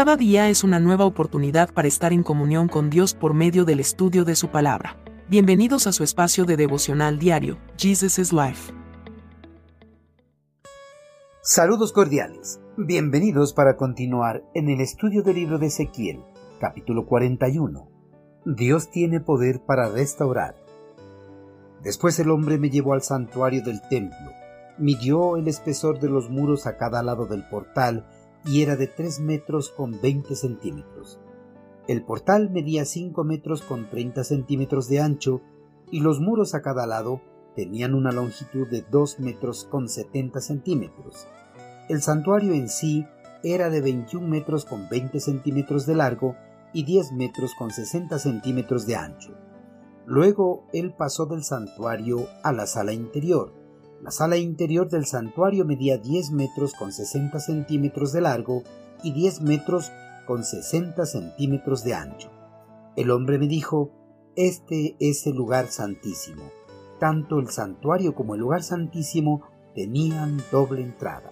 Cada día es una nueva oportunidad para estar en comunión con Dios por medio del estudio de su palabra. Bienvenidos a su espacio de devocional diario, Jesus is Life. Saludos cordiales. Bienvenidos para continuar en el estudio del libro de Ezequiel, capítulo 41. Dios tiene poder para restaurar. Después el hombre me llevó al santuario del templo, midió el espesor de los muros a cada lado del portal y era de 3 metros con 20 centímetros. El portal medía 5 metros con 30 centímetros de ancho y los muros a cada lado tenían una longitud de 2 metros con 70 centímetros. El santuario en sí era de 21 metros con 20 centímetros de largo y 10 metros con 60 centímetros de ancho. Luego él pasó del santuario a la sala interior, la sala interior del santuario medía 10 metros con 60 centímetros de largo y 10 metros con 60 centímetros de ancho. El hombre me dijo, Este es el lugar santísimo. Tanto el santuario como el lugar santísimo tenían doble entrada.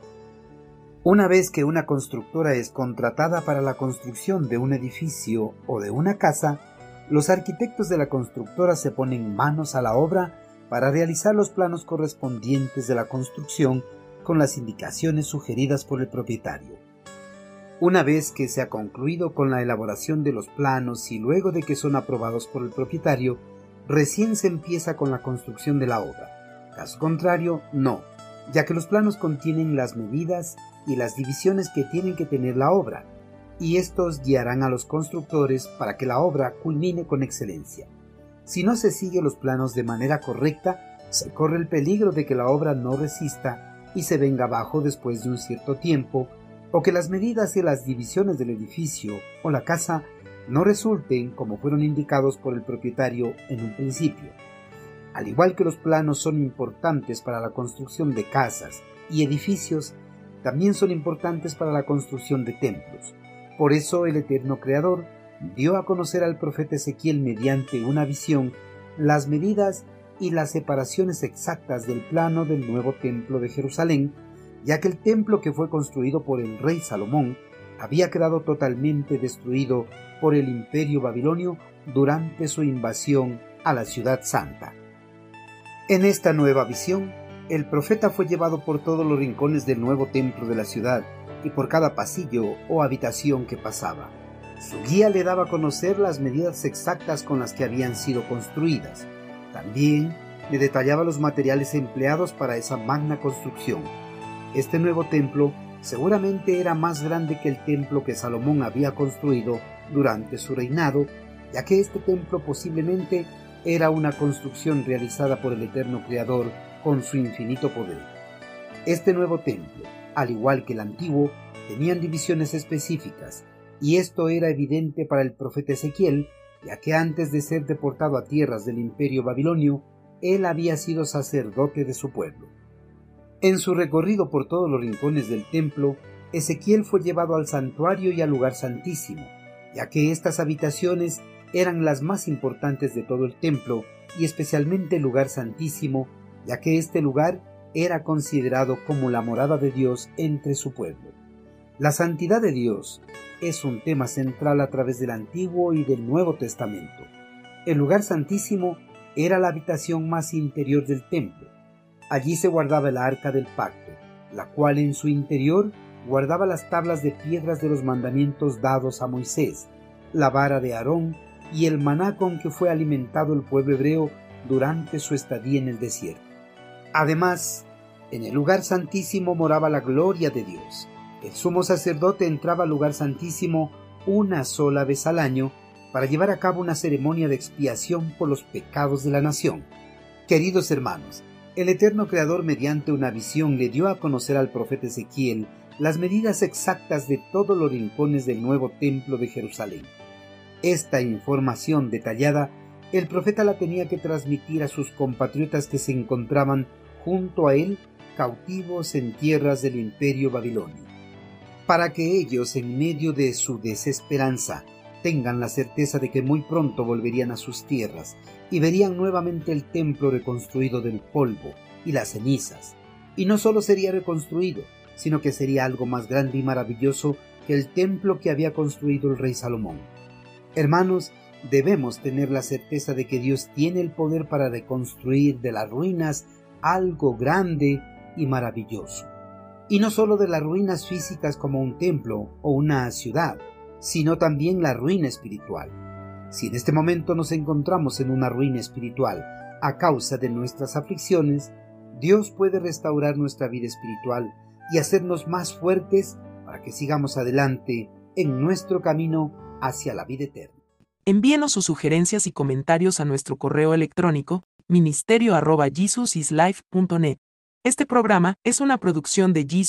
Una vez que una constructora es contratada para la construcción de un edificio o de una casa, los arquitectos de la constructora se ponen manos a la obra para realizar los planos correspondientes de la construcción con las indicaciones sugeridas por el propietario. Una vez que se ha concluido con la elaboración de los planos y luego de que son aprobados por el propietario, recién se empieza con la construcción de la obra. Caso contrario, no, ya que los planos contienen las medidas y las divisiones que tienen que tener la obra, y estos guiarán a los constructores para que la obra culmine con excelencia. Si no se sigue los planos de manera correcta, se corre el peligro de que la obra no resista y se venga abajo después de un cierto tiempo, o que las medidas y las divisiones del edificio o la casa no resulten como fueron indicados por el propietario en un principio. Al igual que los planos son importantes para la construcción de casas y edificios, también son importantes para la construcción de templos. Por eso el eterno Creador dio a conocer al profeta Ezequiel mediante una visión las medidas y las separaciones exactas del plano del nuevo templo de Jerusalén, ya que el templo que fue construido por el rey Salomón había quedado totalmente destruido por el imperio babilonio durante su invasión a la ciudad santa. En esta nueva visión, el profeta fue llevado por todos los rincones del nuevo templo de la ciudad y por cada pasillo o habitación que pasaba. Su guía le daba a conocer las medidas exactas con las que habían sido construidas. También le detallaba los materiales empleados para esa magna construcción. Este nuevo templo seguramente era más grande que el templo que Salomón había construido durante su reinado, ya que este templo posiblemente era una construcción realizada por el eterno Creador con su infinito poder. Este nuevo templo, al igual que el antiguo, tenían divisiones específicas, y esto era evidente para el profeta Ezequiel, ya que antes de ser deportado a tierras del imperio babilonio, él había sido sacerdote de su pueblo. En su recorrido por todos los rincones del templo, Ezequiel fue llevado al santuario y al lugar santísimo, ya que estas habitaciones eran las más importantes de todo el templo y especialmente el lugar santísimo, ya que este lugar era considerado como la morada de Dios entre su pueblo. La santidad de Dios es un tema central a través del Antiguo y del Nuevo Testamento. El lugar santísimo era la habitación más interior del templo. Allí se guardaba el arca del pacto, la cual en su interior guardaba las tablas de piedras de los mandamientos dados a Moisés, la vara de Aarón y el maná con que fue alimentado el pueblo hebreo durante su estadía en el desierto. Además, en el lugar santísimo moraba la gloria de Dios el sumo sacerdote entraba al lugar santísimo una sola vez al año para llevar a cabo una ceremonia de expiación por los pecados de la nación. Queridos hermanos, el eterno Creador mediante una visión le dio a conocer al profeta Ezequiel las medidas exactas de todos los rincones del nuevo templo de Jerusalén. Esta información detallada el profeta la tenía que transmitir a sus compatriotas que se encontraban junto a él cautivos en tierras del imperio babilonio para que ellos, en medio de su desesperanza, tengan la certeza de que muy pronto volverían a sus tierras y verían nuevamente el templo reconstruido del polvo y las cenizas. Y no solo sería reconstruido, sino que sería algo más grande y maravilloso que el templo que había construido el rey Salomón. Hermanos, debemos tener la certeza de que Dios tiene el poder para reconstruir de las ruinas algo grande y maravilloso. Y no solo de las ruinas físicas como un templo o una ciudad, sino también la ruina espiritual. Si en este momento nos encontramos en una ruina espiritual a causa de nuestras aflicciones, Dios puede restaurar nuestra vida espiritual y hacernos más fuertes para que sigamos adelante en nuestro camino hacia la vida eterna. Envíenos sus sugerencias y comentarios a nuestro correo electrónico ministerio.jesusislife.net. Este programa es una producción de Jesus